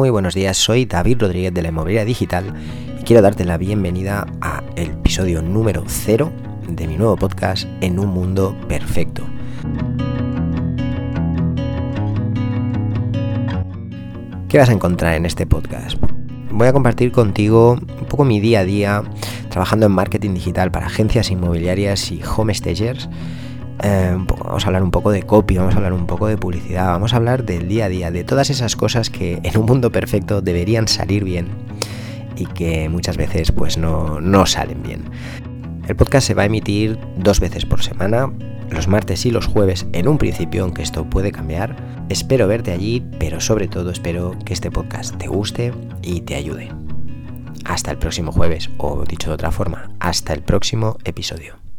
muy buenos días. Soy David Rodríguez de la Inmobiliaria Digital y quiero darte la bienvenida a el episodio número 0 de mi nuevo podcast En un mundo perfecto. ¿Qué vas a encontrar en este podcast? Voy a compartir contigo un poco mi día a día trabajando en marketing digital para agencias inmobiliarias y home stagers eh, vamos a hablar un poco de copy, vamos a hablar un poco de publicidad, vamos a hablar del día a día, de todas esas cosas que en un mundo perfecto deberían salir bien y que muchas veces pues no, no salen bien. El podcast se va a emitir dos veces por semana, los martes y los jueves en un principio, aunque esto puede cambiar. Espero verte allí, pero sobre todo espero que este podcast te guste y te ayude. Hasta el próximo jueves, o dicho de otra forma, hasta el próximo episodio.